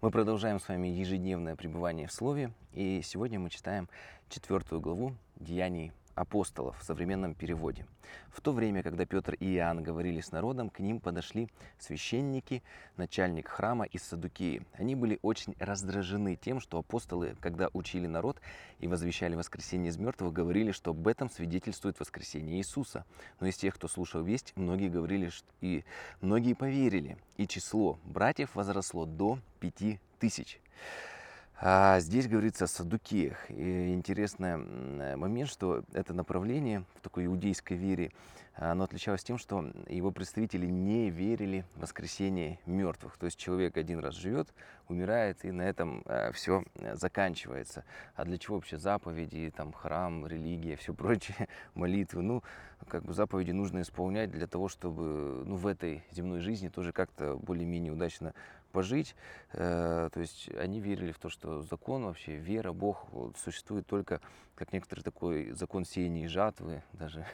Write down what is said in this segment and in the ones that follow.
Мы продолжаем с вами ежедневное пребывание в Слове, и сегодня мы читаем четвертую главу Деяний апостолов в современном переводе. В то время, когда Петр и Иоанн говорили с народом, к ним подошли священники, начальник храма из Садукеи. Они были очень раздражены тем, что апостолы, когда учили народ и возвещали воскресение из мертвых, говорили, что об этом свидетельствует воскресение Иисуса. Но из тех, кто слушал весть, многие говорили, что и многие поверили, и число братьев возросло до пяти тысяч. А здесь говорится о садукеях. И интересный момент, что это направление в такой иудейской вере, оно отличалось тем, что его представители не верили в воскресение мертвых. То есть человек один раз живет, умирает, и на этом э, все заканчивается. А для чего вообще заповеди, там, храм, религия, все прочее, молитвы? Ну, как бы заповеди нужно исполнять для того, чтобы ну, в этой земной жизни тоже как-то более-менее удачно пожить. Э, то есть они верили в то, что закон вообще, вера, Бог существует только как некоторый такой закон сеяния и жатвы, даже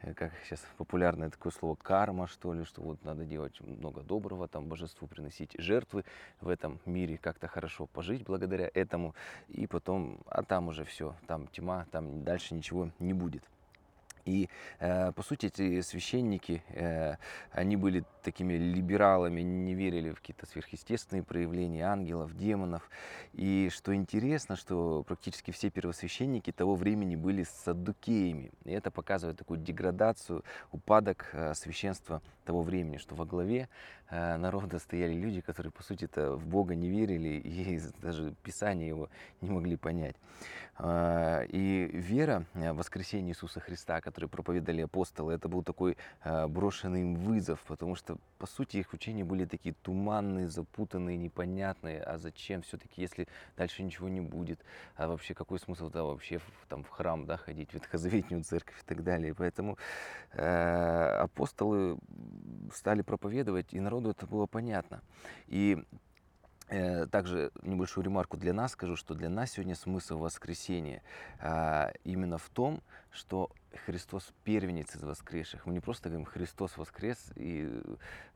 э, как сейчас популярное такое слово карма, что ли, что вот надо делать много доброго, там божеству приносить жертвы в этом мире, как-то хорошо пожить благодаря этому, и потом, а там уже все, там тьма, там дальше ничего не будет. И, э, по сути, эти священники, э, они были такими либералами, не верили в какие-то сверхъестественные проявления ангелов, демонов. И что интересно, что практически все первосвященники того времени были саддукеями. И это показывает такую деградацию, упадок э, священства того времени, что во главе народа стояли люди, которые, по сути-то, в Бога не верили и даже Писание его не могли понять. И вера в воскресение Иисуса Христа, которые проповедовали апостолы, это был такой э, брошенный им вызов, потому что, по сути, их учения были такие туманные, запутанные, непонятные. А зачем все-таки, если дальше ничего не будет? А вообще, какой смысл да, вообще там, в храм да, ходить, в ветхозаветную церковь и так далее? Поэтому э, апостолы стали проповедовать, и народу это было понятно. И э, также небольшую ремарку для нас скажу, что для нас сегодня смысл воскресения а, именно в том, что Христос первенец из воскресших. Мы не просто говорим Христос воскрес и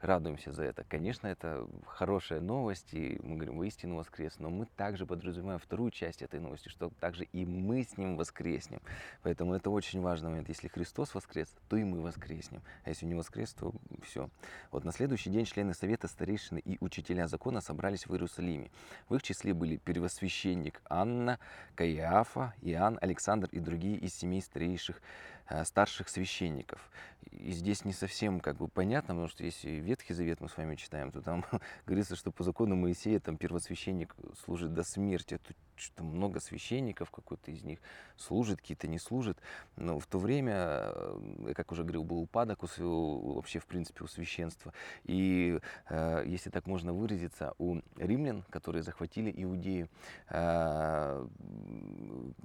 радуемся за это. Конечно, это хорошая новость, и мы говорим воистину воскрес, но мы также подразумеваем вторую часть этой новости, что также и мы с Ним воскреснем. Поэтому это очень важный момент. Если Христос воскрес, то и мы воскреснем. А если не воскрес, то все. Вот на следующий день члены Совета старейшины и учителя закона собрались в Иерусалиме. В их числе были первосвященник Анна, Каиафа, Иоанн, Александр и другие из семей старейших Э, старших священников. И здесь не совсем как бы понятно, потому что если Ветхий Завет мы с вами читаем, то там говорится, что по закону Моисея там первосвященник служит до смерти. Тут что много священников, какой-то из них служит, какие-то не служат. Но в то время, э, как уже говорил, был упадок у, вообще, в принципе, у священства. И, э, если так можно выразиться, у римлян, которые захватили Иудею,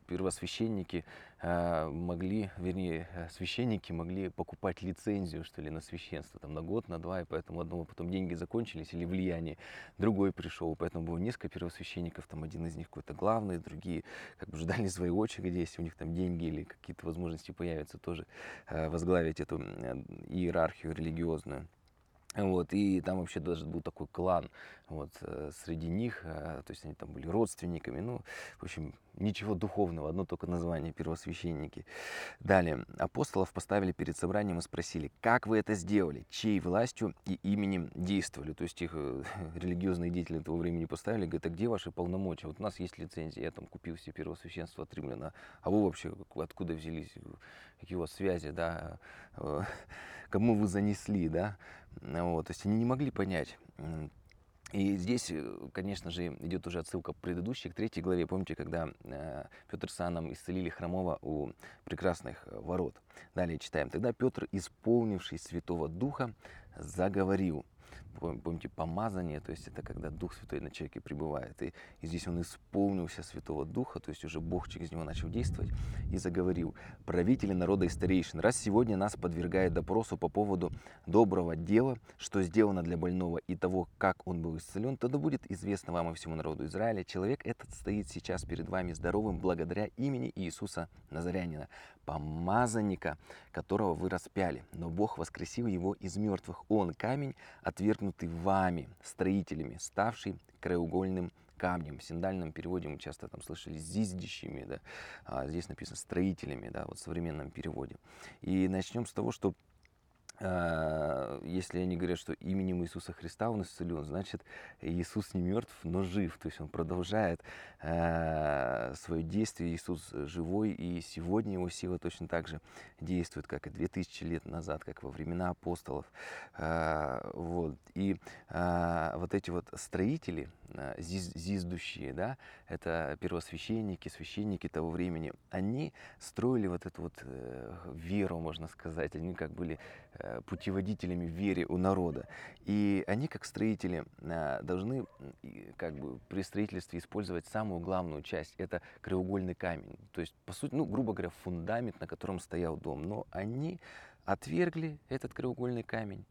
первосвященники могли, вернее, священники могли покупать лицензию, что ли, на священство, там, на год, на два, и поэтому одного потом деньги закончились или влияние, другой пришел, поэтому было несколько первосвященников, там один из них какой-то главные, другие как бы ждали своей очереди, если у них там деньги или какие-то возможности появятся, тоже э, возглавить эту иерархию религиозную. Вот, и там вообще даже был такой клан вот, э, среди них, э, то есть они там были родственниками, ну, в общем, ничего духовного, одно только название, первосвященники. Далее, апостолов поставили перед собранием и спросили, как вы это сделали, чьей властью и именем действовали, то есть их э, религиозные деятели того времени поставили, говорят, а где ваши полномочия, вот у нас есть лицензия, я там купил себе первосвященство от римлян, а вы вообще откуда взялись, какие у вас связи, да, кому вы занесли, да, вот, то есть они не могли понять. И здесь, э, конечно же, идет уже отсылка к предыдущей, к третьей главе. Помните, когда э, Петр с Анном исцелили хромого у прекрасных э, ворот. Далее читаем. Тогда Петр, исполнивший Святого Духа, заговорил помните, помазание, то есть это когда Дух Святой на человеке пребывает. И, и здесь он исполнился Святого Духа, то есть уже Бог через него начал действовать и заговорил. Правители народа и старейшин, раз сегодня нас подвергает допросу по поводу доброго дела, что сделано для больного и того, как он был исцелен, тогда будет известно вам и всему народу Израиля. Человек этот стоит сейчас перед вами здоровым благодаря имени Иисуса Назарянина, помазанника, которого вы распяли. Но Бог воскресил его из мертвых. Он камень, отвергнут воткнутый вами, строителями, ставший краеугольным камнем. В синдальном переводе мы часто там слышали зиздящими, да, а здесь написано строителями, да, вот в современном переводе. И начнем с того, что если они говорят, что именем Иисуса Христа он исцелен, значит Иисус не мертв, но жив. То есть он продолжает э, свое действие. Иисус живой, и сегодня его сила точно так же действует, как и 2000 лет назад, как во времена апостолов. Э, вот. И вот эти вот строители, зиздущие, да, это первосвященники, священники того времени, они строили вот эту вот э, веру, можно сказать. Они как были Э, путеводителями в вере у народа. И они, как строители, э, должны как бы при строительстве использовать самую главную часть. Это краеугольный камень. То есть, по сути, ну, грубо говоря, фундамент, на котором стоял дом. Но они отвергли этот краеугольный камень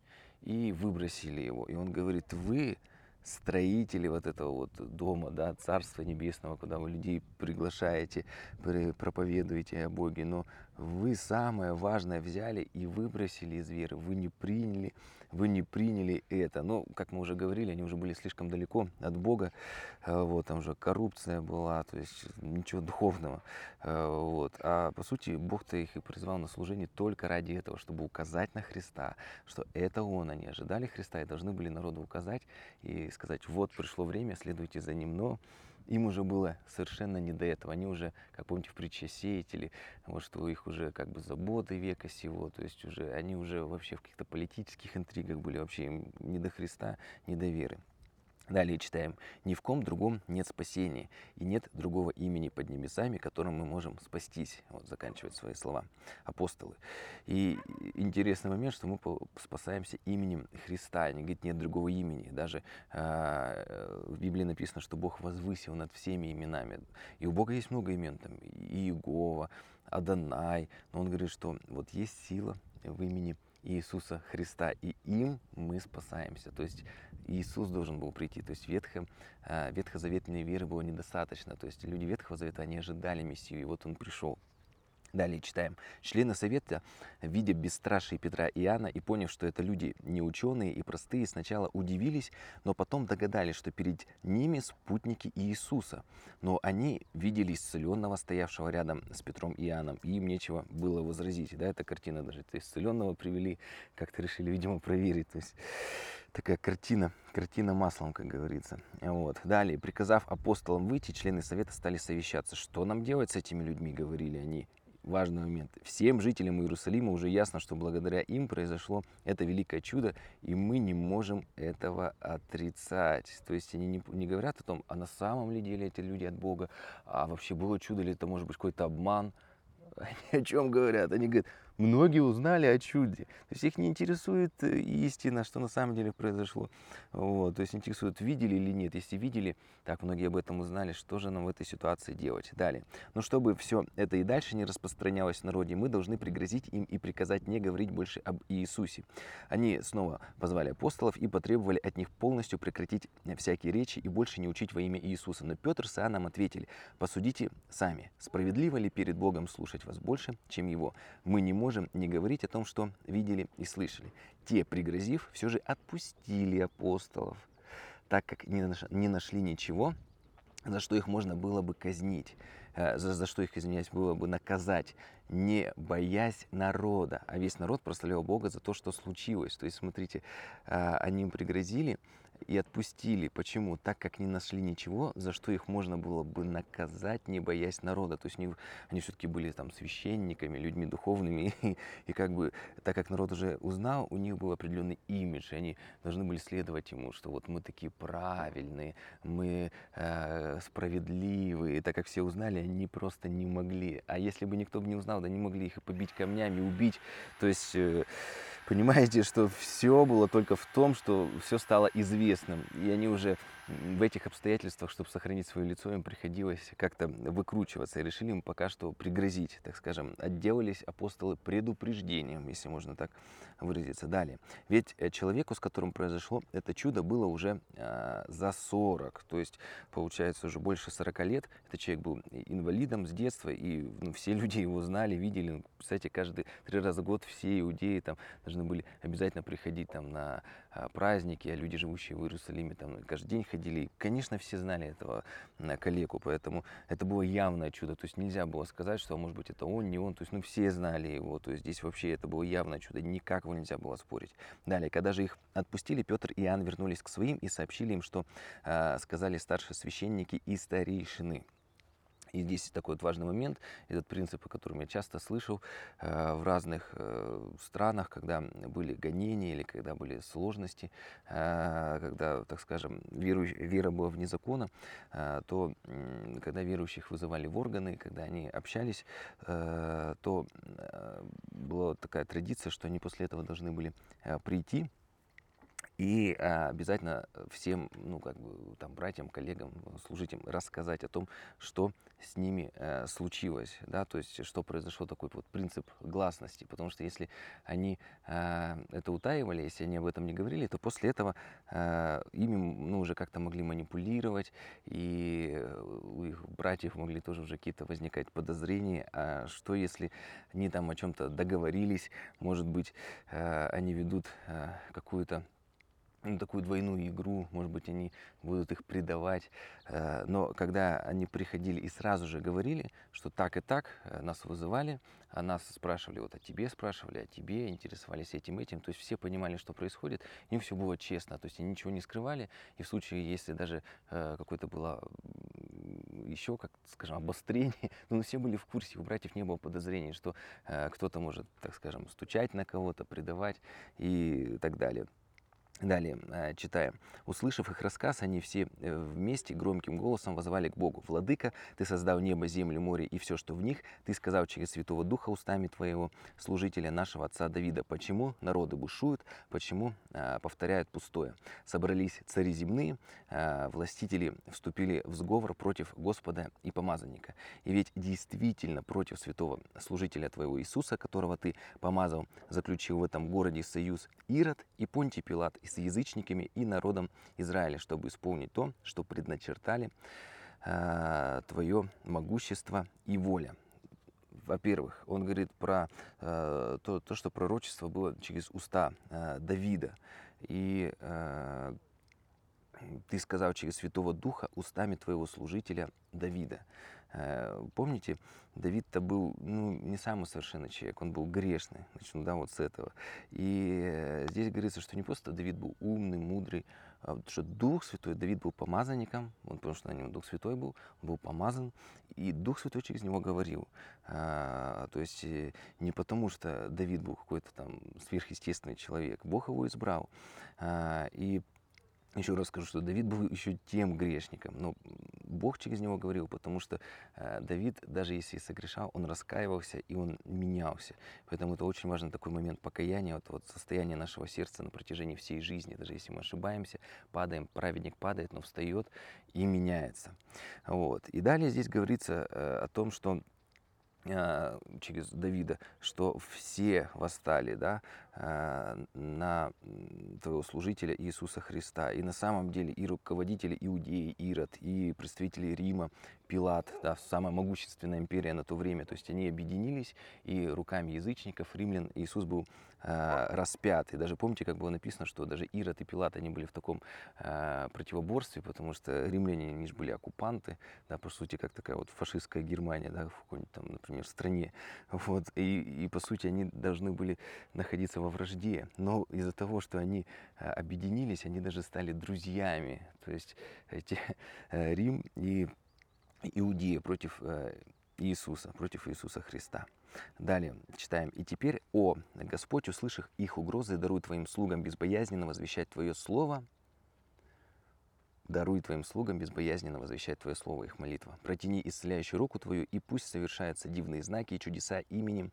и выбросили его. И он говорит, вы строители вот этого вот дома, да, Царства Небесного, куда вы людей приглашаете, проповедуете о Боге, но вы самое важное взяли и выбросили из веры, вы не приняли, вы не приняли это. Но, как мы уже говорили, они уже были слишком далеко от Бога, э, вот, там же коррупция была, то есть ничего духовного, э, вот. А по сути, Бог-то их и призвал на служение только ради этого, чтобы указать на Христа, что это Он, они ожидали Христа и должны были народу указать. И сказать, вот пришло время, следуйте за Ним, но им уже было совершенно не до этого. Они уже, как помните, в притче сеятели, вот что у них уже как бы заботы века сего, то есть уже они уже вообще в каких-то политических интригах были, вообще им не до Христа, не до веры. Далее читаем. «Ни в ком другом нет спасения, и нет другого имени под небесами, которым мы можем спастись». Вот заканчивают свои слова апостолы. И интересный момент, что мы спасаемся именем Христа. Они говорят, нет другого имени. Даже э, в Библии написано, что Бог возвысил над всеми именами. И у Бога есть много имен, там, Иегова, Адонай. Но он говорит, что вот есть сила в имени Иисуса Христа, и им мы спасаемся. То есть Иисус должен был прийти. То есть ветхо, а, ветхозаветной веры было недостаточно. То есть люди Ветхого Завета, они ожидали Мессию, и вот он пришел. Далее читаем. Члены Совета, видя бесстрашие Петра и Иоанна и поняв, что это люди не ученые и простые, сначала удивились, но потом догадались, что перед ними спутники Иисуса. Но они видели исцеленного, стоявшего рядом с Петром и Иоанном, и им нечего было возразить. Да, эта картина даже. То есть исцеленного привели, как-то решили, видимо, проверить. То есть такая картина, картина маслом, как говорится. Вот. Далее, приказав апостолам выйти, члены совета стали совещаться. Что нам делать с этими людьми, говорили они важный момент. Всем жителям Иерусалима уже ясно, что благодаря им произошло это великое чудо, и мы не можем этого отрицать. То есть они не, не говорят о том, а на самом ли деле эти люди от Бога, а вообще было чудо или это может быть какой-то обман. Они о чем говорят? Они говорят, многие узнали о чуде. То есть их не интересует э, истина, что на самом деле произошло. Вот. То есть интересует, видели или нет. Если видели, так многие об этом узнали, что же нам в этой ситуации делать. Далее. Но чтобы все это и дальше не распространялось в народе, мы должны пригрозить им и приказать не говорить больше об Иисусе. Они снова позвали апостолов и потребовали от них полностью прекратить всякие речи и больше не учить во имя Иисуса. Но Петр с Иоанном ответили, посудите сами, справедливо ли перед Богом слушать вас больше, чем Его? Мы не можем можем не говорить о том, что видели и слышали. Те, пригрозив, все же отпустили апостолов, так как не нашли ничего, за что их можно было бы казнить, э, за, за что их, извиняюсь, было бы наказать, не боясь народа. А весь народ прославлял Бога за то, что случилось. То есть, смотрите, э, они им пригрозили, и отпустили. Почему? Так как не нашли ничего, за что их можно было бы наказать, не боясь народа. То есть они, они все-таки были там священниками, людьми духовными. И, и как бы, так как народ уже узнал, у них был определенный имидж. И они должны были следовать ему, что вот мы такие правильные, мы э, справедливые. И так как все узнали, они просто не могли. А если бы никто бы не узнал, да не могли их и побить камнями, убить. То есть... Э, понимаете, что все было только в том, что все стало известным, и они уже в этих обстоятельствах, чтобы сохранить свое лицо, им приходилось как-то выкручиваться. И решили им пока что пригрозить, так скажем. Отделались апостолы предупреждением, если можно так выразиться. Далее. Ведь э, человеку, с которым произошло это чудо, было уже э, за 40. То есть, получается, уже больше 40 лет. Этот человек был инвалидом с детства, и ну, все люди его знали, видели. Ну, кстати, каждый три раза в год все иудеи там должны были обязательно приходить там на праздники, а люди, живущие в Иерусалиме, там каждый день ходили. Конечно, все знали этого коллегу, поэтому это было явное чудо. То есть нельзя было сказать, что, может быть, это он, не он. То есть, ну, все знали его. То есть здесь вообще это было явное чудо. Никак его нельзя было спорить. Далее, когда же их отпустили, Петр и Иоанн вернулись к своим и сообщили им, что э, сказали старшие священники и старейшины. И здесь такой вот важный момент, этот принцип, о котором я часто слышал э, в разных э, странах, когда были гонения или когда были сложности, э, когда, так скажем, вера была вне закона, то когда верующих вызывали в органы, когда они общались, то была такая традиция, что они после этого должны были прийти и а, обязательно всем, ну, как бы, там, братьям, коллегам, служителям рассказать о том, что с ними э, случилось, да, то есть, что произошел такой вот принцип гласности, потому что если они э, это утаивали, если они об этом не говорили, то после этого э, ими, ну, уже как-то могли манипулировать, и у их братьев могли тоже уже какие-то возникать подозрения, а что если они там о чем-то договорились, может быть, э, они ведут э, какую-то ну, такую двойную игру, может быть, они будут их предавать. Э, но когда они приходили и сразу же говорили, что так и так, э, нас вызывали, а нас спрашивали, вот о тебе спрашивали, о тебе, интересовались этим, этим, то есть все понимали, что происходит, им все было честно, то есть они ничего не скрывали, и в случае, если даже э, какое-то было еще, как скажем, обострение, ну, все были в курсе, у братьев не было подозрений, что кто-то может, так скажем, стучать на кого-то, предавать и так далее. Далее э, читаем. Услышав их рассказ, они все э, вместе громким голосом возвали к Богу. «Владыка, Ты создал небо, землю, море и все, что в них. Ты сказал через Святого Духа устами Твоего служителя, нашего отца Давида. Почему народы бушуют? Почему э, повторяют пустое? Собрались цари земные, властители вступили в сговор против Господа и помазанника. И ведь действительно против святого служителя Твоего Иисуса, которого Ты помазал, заключил в этом городе союз Ирод и Понтий Пилат и с язычниками, и народом Израиля, чтобы исполнить то, что предначертали э, твое могущество и воля. Во-первых, он говорит про э, то, то, что пророчество было через уста э, Давида. И э, ты сказал через Святого Духа устами твоего служителя Давида. Э, помните, Давид-то был ну, не самый совершенный человек, он был грешный. Начну да, вот с этого. И здесь говорится, что не просто Давид был умный, мудрый, а что Дух Святой, Давид был помазанником, он, потому что на нем Дух Святой был, был помазан, и Дух Святой через него говорил. А, то есть э, не потому, что Давид был какой-то там сверхъестественный человек, Бог его избрал. А, и еще раз скажу, что Давид был еще тем грешником, но Бог через него говорил, потому что э, Давид, даже если согрешал, он раскаивался и он менялся. Поэтому это очень важный такой момент покаяния, вот, вот состояние нашего сердца на протяжении всей жизни. Даже если мы ошибаемся, падаем, праведник падает, но встает и меняется. Вот. И далее здесь говорится э, о том, что через Давида, что все восстали да, э, на твоего служителя Иисуса Христа. И на самом деле и руководители Иудеи, Ирод, и представители Рима, Пилат, да, самая могущественная империя на то время. То есть они объединились, и руками язычников, римлян, Иисус был э, распят. И даже помните, как было написано, что даже Ирод и Пилат, они были в таком э, противоборстве, потому что римляне, они же были оккупанты, да, по сути, как такая вот фашистская Германия, да, в какой-нибудь там, например, стране. Вот, и, и по сути, они должны были находиться во вражде. Но из-за того, что они э, объединились, они даже стали друзьями. То есть эти, э, Рим и Иудея против э, Иисуса, против Иисуса Христа. Далее читаем. «И теперь, о Господь, услышав их угрозы, даруй твоим слугам безбоязненно возвещать Твое Слово, Даруй твоим слугам безбоязненно возвещать Твое Слово, их молитва. Протяни исцеляющую руку Твою, и пусть совершаются дивные знаки и чудеса именем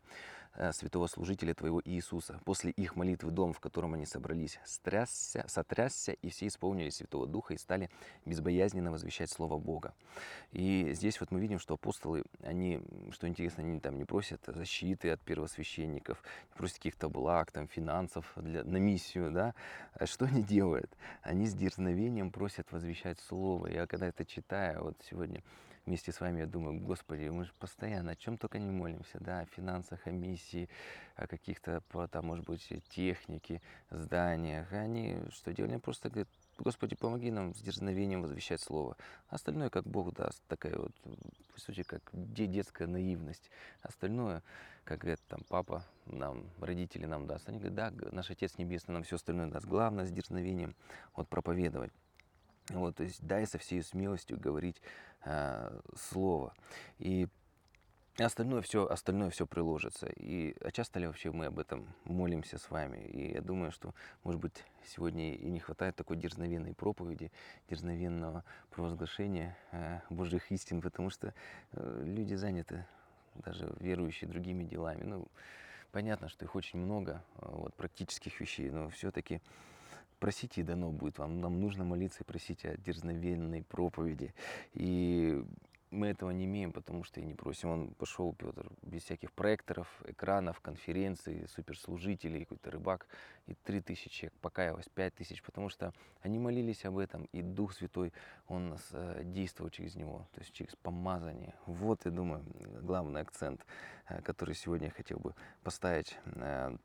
святого служителя Твоего Иисуса. После их молитвы дом, в котором они собрались, стрясся, сотрясся, и все исполнили Святого Духа и стали безбоязненно возвещать Слово Бога. И здесь вот мы видим, что апостолы, они, что интересно, они там не просят защиты от первосвященников, не просят каких-то благ, там, финансов для, на миссию, да. А что они делают? Они с дерзновением просят возвещать Слово. Я когда это читаю, вот сегодня вместе с вами, я думаю, Господи, мы же постоянно о чем только не молимся, да, о финансах, о миссии, о каких-то, там, может быть, технике, зданиях. Они что делали? Они просто говорят, Господи, помоги нам с дерзновением возвещать Слово. Остальное, как Бог даст, такая вот, по сути, как детская наивность. Остальное, как говорят там папа нам, родители нам даст. Они говорят, да, наш Отец Небесный нам все остальное даст. Главное с дерзновением вот проповедовать. Вот, то есть дай со всей смелостью говорить э, слово. И остальное все, остальное все приложится. И а часто ли вообще мы об этом молимся с вами? И я думаю, что, может быть, сегодня и не хватает такой дерзновенной проповеди, дерзновенного провозглашения э, Божьих истин, потому что э, люди заняты, даже верующие другими делами. Ну, понятно, что их очень много, э, вот, практических вещей, но все-таки просите и дано будет вам. Нам нужно молиться и просить о дерзновенной проповеди. И мы этого не имеем, потому что и не просим. Он пошел, Петр, без всяких проекторов, экранов, конференций, суперслужителей, какой-то рыбак, и три тысячи человек покаялось, пять тысяч, потому что они молились об этом, и Дух Святой, Он нас э, действовал через него, то есть через помазание. Вот, я думаю, главный акцент, э, который сегодня я хотел бы поставить э,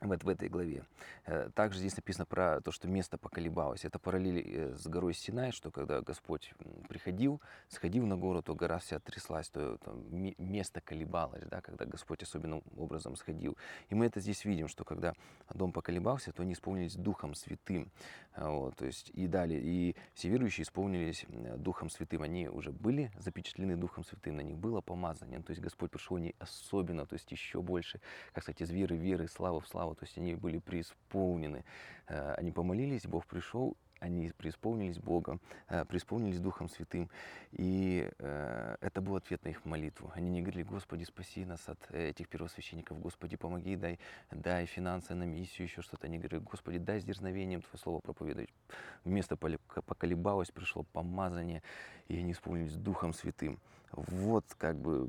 в, в этой главе. Э, также здесь написано про то, что место поколебалось. Это параллель э, с горой Синай, что когда Господь приходил, сходил на гору, то гора вся тряслась, то там, место колебалось, да, когда Господь особенным образом сходил. И мы это здесь видим, что когда дом поколебался, то они исполнились Духом Святым. Э, вот, то есть и далее, и все верующие исполнились Духом Святым. Они уже были запечатлены Духом Святым, на них было помазание. То есть Господь пришел не особенно, то есть еще больше, как сказать, из веры в веры, славы в славу то есть они были преисполнены. Э, они помолились, Бог пришел, они преисполнились Богом, э, преисполнились Духом Святым. И э, это был ответ на их молитву. Они не говорили, Господи, спаси нас от этих первосвященников, Господи, помоги, дай, дай финансы на миссию, еще что-то. Они говорили, Господи, дай с дерзновением Твое Слово проповедовать. Место поколебалось, пришло помазание, и они исполнились Духом Святым. Вот как бы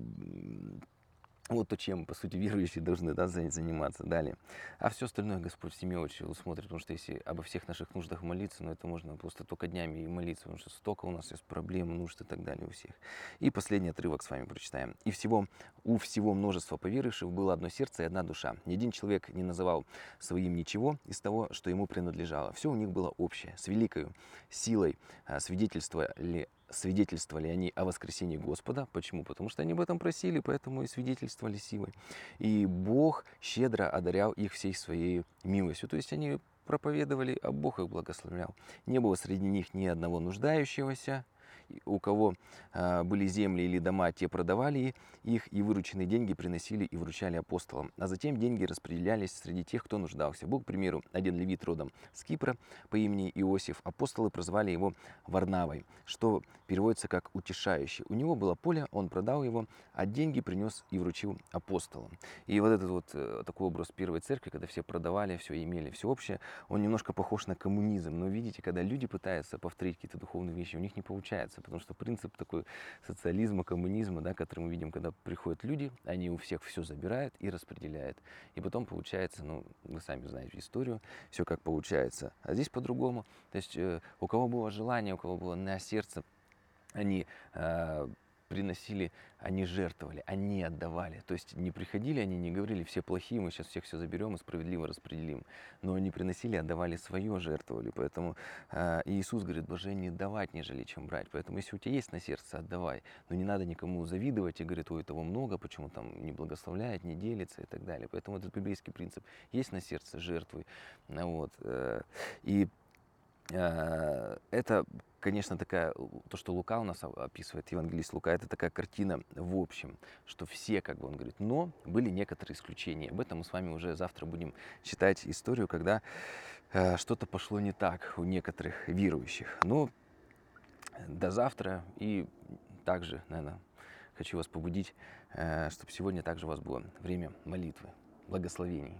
вот то, чем, по сути, верующие должны да, заниматься далее. А все остальное Господь в семье очень усмотрит, потому что если обо всех наших нуждах молиться, ну это можно просто только днями и молиться, потому что столько у нас есть проблем, нужд и так далее у всех. И последний отрывок с вами прочитаем. «И всего, у всего множества поверивших было одно сердце и одна душа. Ни один человек не называл своим ничего из того, что ему принадлежало. Все у них было общее, с великой силой а, свидетельствовали свидетельствовали они о воскресении Господа. Почему? Потому что они об этом просили, поэтому и свидетельствовали силой. И Бог щедро одарял их всей своей милостью. То есть они проповедовали, а Бог их благословлял. Не было среди них ни одного нуждающегося, у кого э, были земли или дома, те продавали их, и вырученные деньги приносили и вручали апостолам. А затем деньги распределялись среди тех, кто нуждался. Был, к примеру, один левит родом с Кипра по имени Иосиф. Апостолы прозвали его Варнавой, что переводится как «утешающий». У него было поле, он продал его, а деньги принес и вручил апостолам. И вот этот вот э, такой образ первой церкви, когда все продавали, все имели, все общее, он немножко похож на коммунизм. Но видите, когда люди пытаются повторить какие-то духовные вещи, у них не получается меняется, потому что принцип такой социализма, коммунизма, да, который мы видим, когда приходят люди, они у всех все забирают и распределяют. И потом получается, ну, вы сами знаете историю, все как получается. А здесь по-другому. То есть э, у кого было желание, у кого было на сердце, они э, приносили, они жертвовали, они отдавали. То есть не приходили, они не говорили, все плохие, мы сейчас всех все заберем и справедливо распределим. Но они приносили, отдавали свое, жертвовали. Поэтому э, Иисус говорит, блажение давать, нежели чем брать. Поэтому если у тебя есть на сердце, отдавай. Но не надо никому завидовать и говорить, ой, того много, почему там не благословляет, не делится и так далее. Поэтому этот библейский принцип есть на сердце, жертвуй. Вот. Э, и это конечно, такая, то, что Лука у нас описывает, евангелист Лука, это такая картина в общем, что все, как бы он говорит, но были некоторые исключения. Об этом мы с вами уже завтра будем читать историю, когда э, что-то пошло не так у некоторых верующих. Но до завтра и также, наверное, хочу вас побудить, э, чтобы сегодня также у вас было время молитвы, благословений.